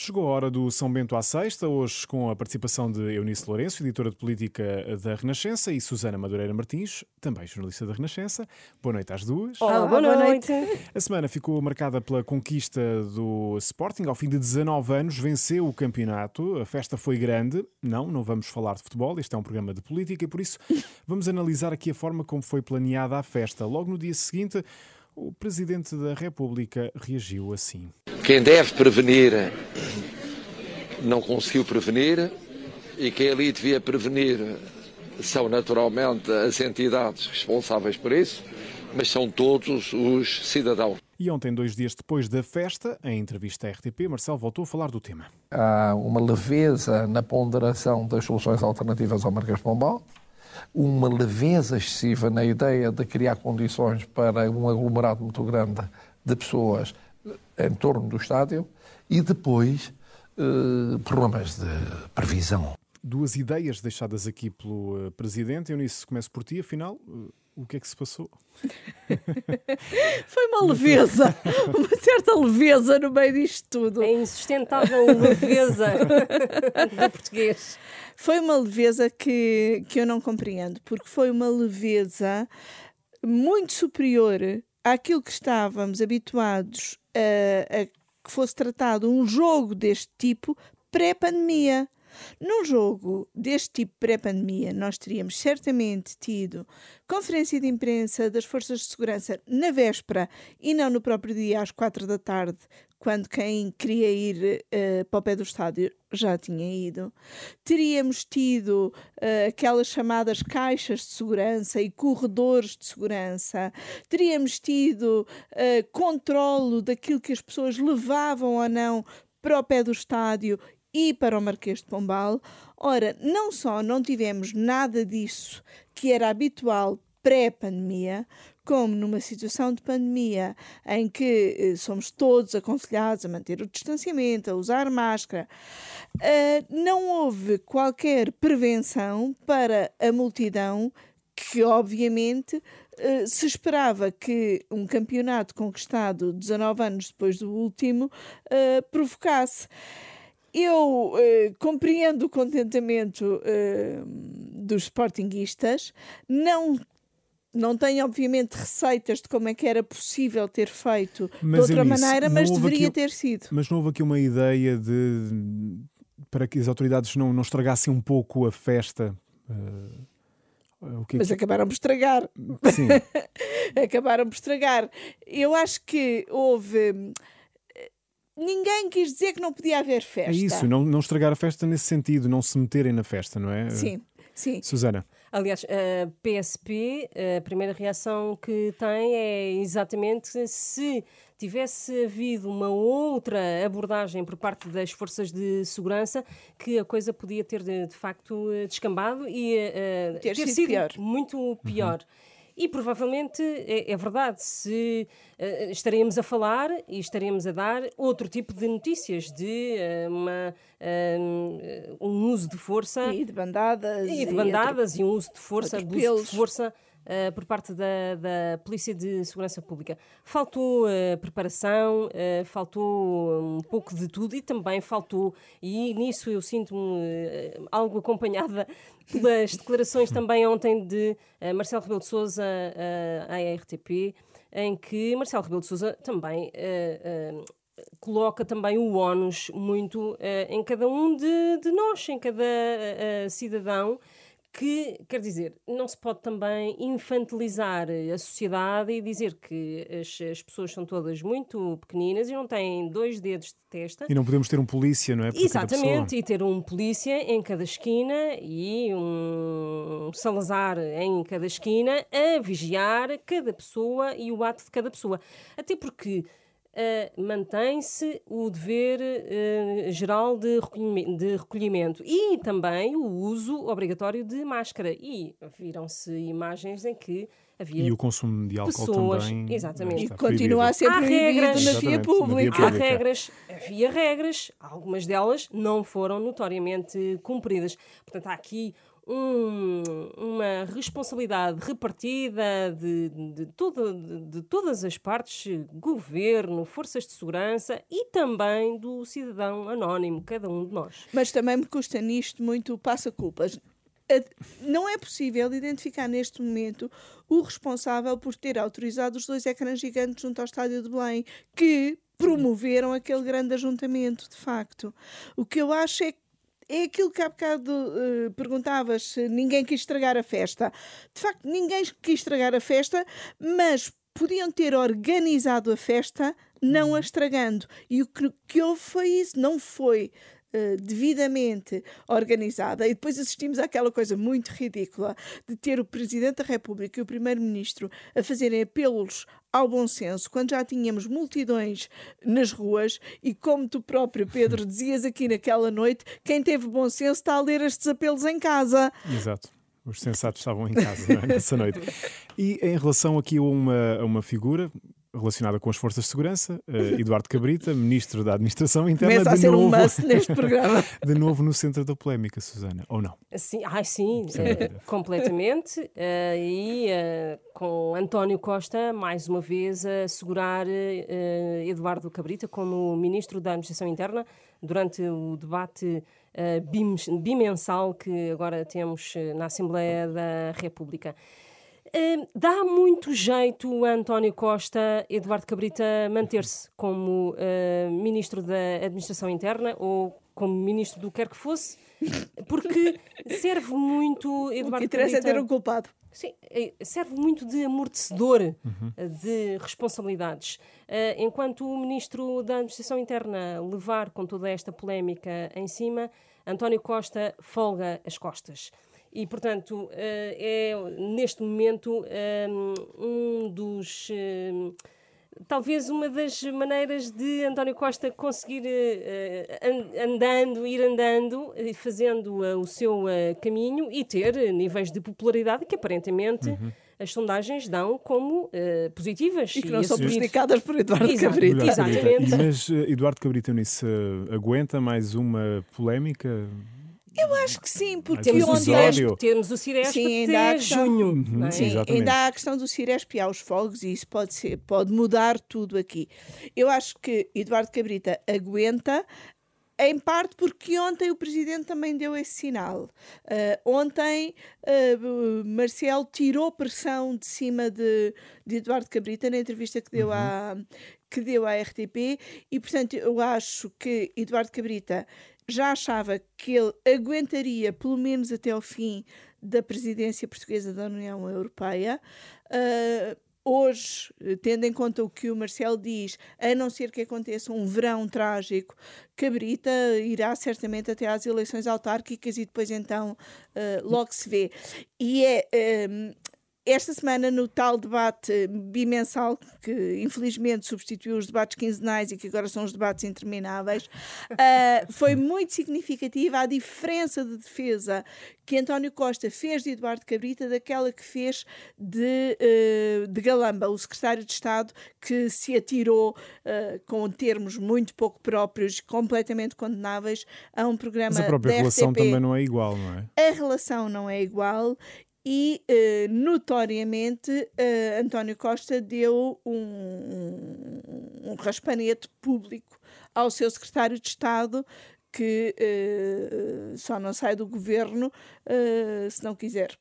Chegou a hora do São Bento à Sexta, hoje com a participação de Eunice Lourenço, editora de política da Renascença, e Susana Madureira Martins, também jornalista da Renascença. Boa noite às duas. Olá, boa, noite. A semana ficou marcada pela conquista do Sporting. Ao fim de 19 anos, venceu o campeonato. A festa foi grande. Não, não vamos falar de futebol, este é um programa de política e por isso vamos analisar aqui a forma como foi planeada a festa. Logo no dia seguinte, o Presidente da República reagiu assim. Quem deve prevenir não conseguiu prevenir e quem ali devia prevenir são naturalmente as entidades responsáveis por isso, mas são todos os cidadãos. E ontem, dois dias depois da festa, em entrevista à RTP, Marcelo voltou a falar do tema. Há uma leveza na ponderação das soluções alternativas ao Marquês de Pombal, uma leveza excessiva na ideia de criar condições para um aglomerado muito grande de pessoas em torno do estádio e depois eh, problemas de previsão. Duas ideias deixadas aqui pelo uh, Presidente. Eu nisso começo por ti, afinal, uh, o que é que se passou? Foi uma leveza, uma certa leveza no meio disto tudo. A insustentável leveza do português. Foi uma leveza que, que eu não compreendo, porque foi uma leveza muito superior àquilo que estávamos habituados a que fosse tratado um jogo deste tipo pré-pandemia. Num jogo deste tipo pré-pandemia, nós teríamos certamente tido conferência de imprensa das forças de segurança na véspera e não no próprio dia às quatro da tarde, quando quem queria ir uh, para o pé do estádio já tinha ido. Teríamos tido uh, aquelas chamadas caixas de segurança e corredores de segurança. Teríamos tido uh, controlo daquilo que as pessoas levavam ou não para o pé do estádio e para o Marquês de Pombal. Ora, não só não tivemos nada disso que era habitual pré-pandemia, como numa situação de pandemia em que eh, somos todos aconselhados a manter o distanciamento, a usar máscara, uh, não houve qualquer prevenção para a multidão que, obviamente, uh, se esperava que um campeonato conquistado 19 anos depois do último uh, provocasse. Eu uh, compreendo o contentamento uh, dos sportinguistas, não não tenho, obviamente, receitas de como é que era possível ter feito mas, de outra Eunice, maneira, mas deveria aqui, ter sido. Mas não houve aqui uma ideia de para que as autoridades não, não estragassem um pouco a festa? Uh, que mas que... acabaram por estragar. Sim. acabaram por estragar. Eu acho que houve ninguém quis dizer que não podia haver festa. É isso, não, não estragar a festa nesse sentido, não se meterem na festa, não é? Sim, sim. Susana. Aliás, a PSP, a primeira reação que tem é exatamente se tivesse havido uma outra abordagem por parte das forças de segurança, que a coisa podia ter de, de facto descambado e uh, ter, ter sido, sido pior. muito pior. Uhum. E provavelmente é, é verdade, se uh, estaremos a falar e estaremos a dar outro tipo de notícias de uh, uma, uh, um uso de força. E de bandadas. E de bandadas e, e um uso de força, de uso de força uh, por parte da, da Polícia de Segurança Pública. Faltou uh, preparação, uh, faltou um pouco de tudo e também faltou, e nisso eu sinto-me algo acompanhada pelas declarações também ontem de Marcelo Rebelo de Sousa à RTP, em que Marcelo Rebelo de Sousa também coloca também o ónus muito uh, em cada um de, de nós, em cada uh, cidadão, que, quer dizer, não se pode também infantilizar a sociedade e dizer que as, as, pessoas são todas muito pequeninas e não têm dois dedos de testa. E não podemos ter um polícia, não é? Por Exatamente, e ter um polícia em cada esquina e um Salazar em cada esquina a vigiar cada pessoa e o ato de cada pessoa. Até porque uh, mantém-se o dever uh, geral de recolhimento, de recolhimento, e também o uso obrigatório de máscara. E viram-se imagens em que havia e o consumo de álcool pessoas, também exatamente. e continua a ser proibido regras, na via pública. Há regras, havia regras, algumas delas não foram notoriamente cumpridas. Portanto, há aqui um, uma responsabilidade repartida de, de, de, de, todas as partes, governo, forças de segurança e também do cidadão anónimo, cada um de nós. Mas também me custa nisto muito passa-culpas. Não é possível identificar neste momento o responsável por ter autorizado os dois ecrãs gigantes junto ao estádio de Belém, que promoveram aquele grande ajuntamento, de facto. O que eu acho é que é aquilo que há bocado uh, perguntavas se ninguém quis estragar a festa. De facto, ninguém quis estragar a festa, mas podiam ter organizado a festa não a estragando. E o que, que houve foi isso, não foi Uh, devidamente organizada e depois assistimos àquela coisa muito ridícula de ter o Presidente da República e o Primeiro-Ministro a fazerem apelos ao bom senso quando já tínhamos multidões nas ruas e como tu próprio, Pedro, dizias aqui naquela noite, quem teve bom senso está a ler estes apelos em casa. Exato. Os sensatos estavam em casa é? nessa noite. E em relação aqui a uma, a uma figura, relacionada com as forças de segurança, uh, Eduardo Cabrita, ministro da Administração Interna. Começa a ser novo, um must neste programa. de novo no centro da polémica, Susana, ou não? Sim, ai, sim, uh, completamente. Uh, e com António Costa, mais uma vez, a segurar Eduardo Cabrita como ministro da Administração Interna durante o debate bimensal que agora temos na Assembleia da República. Uh, dá muito jeito a António Costa, Eduardo Cabrita, manter-se como uh, ministro da Administração Interna ou como ministro do que quer que fosse, porque serve muito. Eduardo o que interessa Cabrita, é ter um culpado. Sim, eh, serve muito de amortecedor uhum. de responsabilidades. Uh, enquanto o ministro da Administração Interna levar com toda esta polémica em cima, António Costa folga as costas. E, portanto, eh, é neste momento eh, um dos eh, talvez uma das maneiras de António Costa conseguir andando, ir andando, fazendo o seu caminho e ter níveis de popularidade que aparentemente uhum. as sondagens dão como positivas. E que não e são prejudicadas por Eduardo Exato, Cabrita. Exatamente. Mas Eduardo Cabrita nisso aguenta mais uma polémica? Eu acho que sim, porque temos onde o temos o Ciresp sim, até questão, junho. Uhum, é? Sim, ainda há a questão do Ciresp e aos fogos e isso pode, ser, pode mudar tudo aqui. Eu acho que Eduardo Cabrita aguenta, em parte porque ontem o Presidente também deu esse sinal. Uh, ontem uh, Marcelo tirou pressão de cima de, de, Eduardo Cabrita na entrevista que deu, uhum. à, que deu à RTP e, portanto, eu acho que Eduardo Cabrita já achava que ele aguentaria pelo menos até ao fim da presidência portuguesa da União Europeia. Uh, hoje, tendo em conta o que o Marcelo diz, a não ser que aconteça um verão trágico, Cabrita irá certamente até às eleições autárquicas e depois então uh, logo se vê. E é. Um, esta semana, no tal debate bimensal, que infelizmente substituiu os debates quinzenais e que agora são os debates intermináveis, uh, foi muito significativa a diferença de defesa que António Costa fez de Eduardo Cabrita daquela que fez de, uh, de Galamba, o secretário de Estado que se atirou uh, com termos muito pouco próprios, completamente condenáveis, a um programa Mas a própria relação também não é igual, não é? A relação não é igual e uh, notoriamente uh, António Costa deu um, um, raspanete público ao seu secretário de Estado que uh, só não sai do governo se não quiser.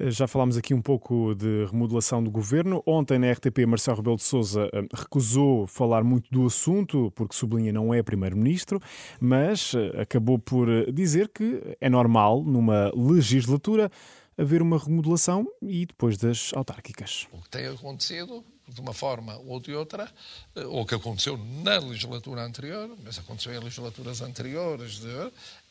Já falámos aqui um pouco de remodelação do governo. Ontem na RTP, Marcelo Rebelo de Sousa recusou falar muito do assunto, porque sublinha não é primeiro-ministro, mas acabou por dizer que é normal numa legislatura haver uma remodelação e depois das autárquicas. O que tem acontecido, de uma forma ou de outra, eh, ou que aconteceu na legislatura anterior, mas aconteceu em legislaturas anteriores,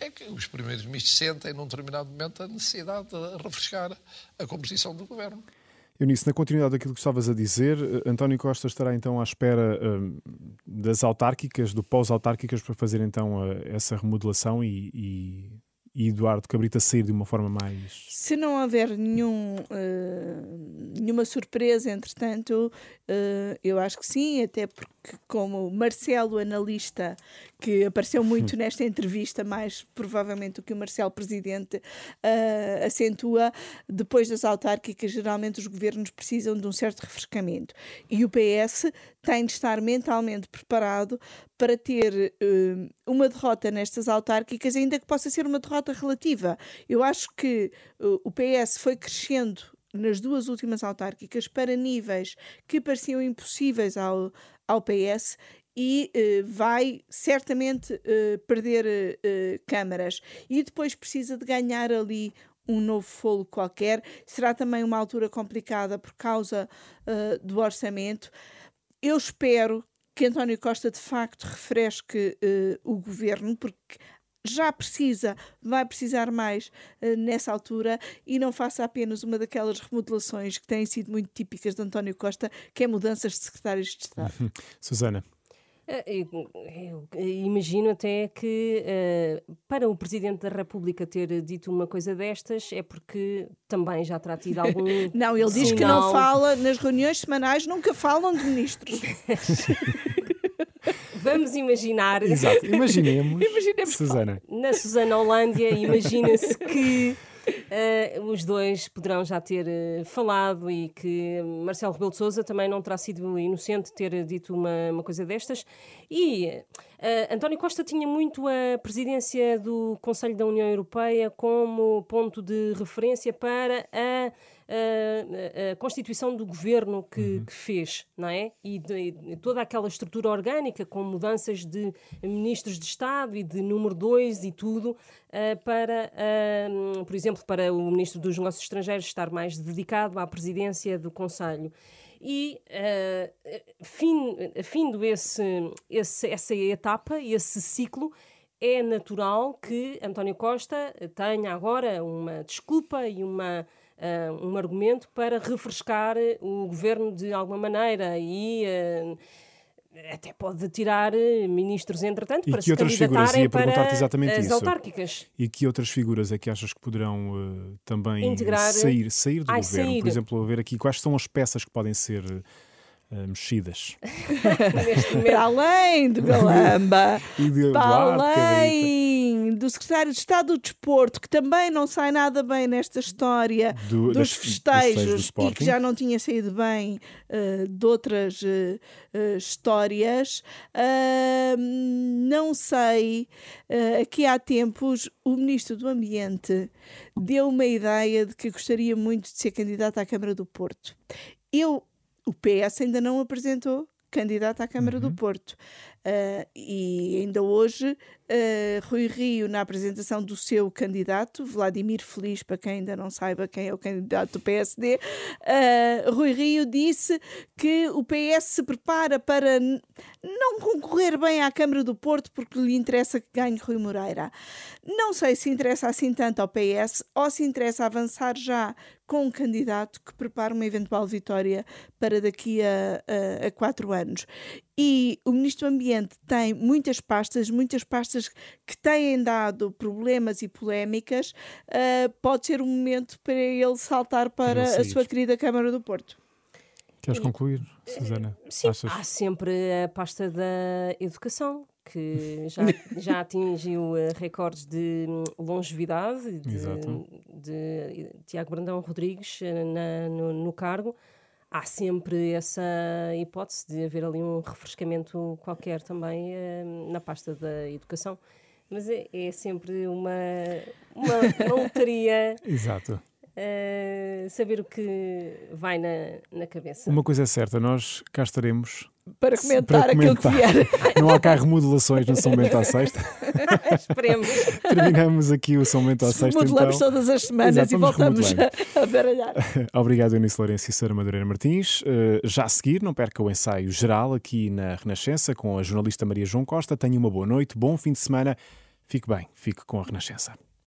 é que os primeiros ministros sentem, num determinado momento, a necessidade de refrescar a composição do governo. Eunice, na continuidade daquilo que estavas a dizer, eh, António Costa estará então à espera uh, das autárquicas, do pós-autárquicas, para fazer então essa remodelação e, e e Eduardo Cabrita sair de uma forma mais. Se não houver nenhum, uh, nenhuma surpresa, entretanto, uh, eu acho que sim, até porque, como Marcelo, analista, que apareceu muito nesta entrevista, mais provavelmente do que o Marcelo, presidente, uh, acentua, depois das autárquicas, geralmente os governos precisam de um certo refrescamento. E o PS tem de estar mentalmente preparado para ter uma derrota nestas autárquicas, ainda que possa ser uma derrota relativa. Eu acho que uh, o PS foi crescendo nas duas últimas autárquicas para níveis que pareciam impossíveis ao, ao PS e uh, vai certamente uh, perder uh, câmaras e depois precisa de ganhar ali um novo fôlego qualquer. Será também uma altura complicada por causa do orçamento. Eu espero que António Costa de facto refresque o governo, porque já precisa, vai precisar mais uh, nessa altura e não faça apenas uma daquelas remodelações que têm sido muito típicas de António Costa, que é mudanças de secretários de Estado. Susana. Eh, eu, eu, imagino até que uh, para o Presidente da República ter dito uma coisa destas é porque também já terá tido algum. não, ele diz que não fala nas reuniões semanais, nunca falam de ministros. Vamos imaginar. Exato, imaginemos. imaginemos Susana. Na Susana Holândia, imagina-se que. Uh, os dois poderão já ter uh, falado e que Marcelo Rebelo de Sousa também não terá sido inocente ter dito uma, uma coisa destas. E uh, António Costa tinha muito a presidência do Conselho da União Europeia como ponto de referência para a a, a constituição do governo que, uhum. que, fez, não é? E, de, toda aquela estrutura orgânica com mudanças de ministros de Estado e de número 2 e tudo, uh, para, uh, por exemplo, para o ministro dos Negócios Estrangeiros estar mais dedicado à presidência do Conselho. E uh, fim, findo esse, esse, essa etapa, esse ciclo, é natural que António Costa tenha agora uma desculpa e uma uh, um argumento para refrescar o governo de alguma maneira e uh, até pode tirar ministros entretanto e para se candidatarem para exatamente as isso. autárquicas. E que outras figuras é que achas que poderão uh, também Integrar... sair, sair do Ai, governo? Sair. Por exemplo, ver aqui quais são as peças que podem ser mexidas. para além do Galamba, para além do secretário de Estado do Desporto, que também não sai nada bem nesta história do, dos, das, festejos do e que já não tinha saído bem uh, de outras uh, histórias. não sei, aqui há tempos o Ministro do Ambiente deu uma ideia de que gostaria muito de ser candidato à Câmara do Porto. Eu o PS ainda não apresentou candidato à Câmara uhum. do Porto. Uh, e ainda hoje, uh, Rui Rio, na apresentação do seu candidato, Vladimir Feliz, para quem ainda não saiba quem é o candidato do PSD, uh, ah, Rui Rio disse que o PS se prepara para não concorrer bem à Câmara do Porto porque lhe interessa que ganhe Rui Moreira. Não sei se interessa assim tanto ao PS ou se interessa avançar já com um candidato que prepara uma eventual vitória para daqui a, a, a quatro anos. E o Ministro do Ambiente tem muitas pastas, muitas pastas que têm dado problemas e polémicas. Uh, pode ser um momento para ele saltar para a sua querida Câmara do Porto. Queres concluir, Susana? Sim, Achas? há sempre a pasta da educação, que já, já atingiu recordes de longevidade de, de, Tiago Brandão Rodrigues eh, na, no, no cargo há sempre essa hipótese de haver ali um refrescamento qualquer também uh, na pasta da educação. Mas é, é sempre uma, uma, uma lotaria. Exato. Uh, saber o que vai na, na cabeça. Uma coisa é certa, nós cá estaremos para comentar, para comentar. aquilo que vier. Não há cá remodelações no São Bento à Sexta. Esperemos. Terminamos aqui o São Bento à Sexta. Modelamos então. todas as semanas Exato, e voltamos a, a baralhar. Obrigado, Eunice Lourenço e Sara Madureira Martins. Uh, já a seguir, não perca o ensaio geral aqui na Renascença com a jornalista Maria João Costa. Tenha uma boa noite, bom fim de semana. Fique bem, fique com a Renascença.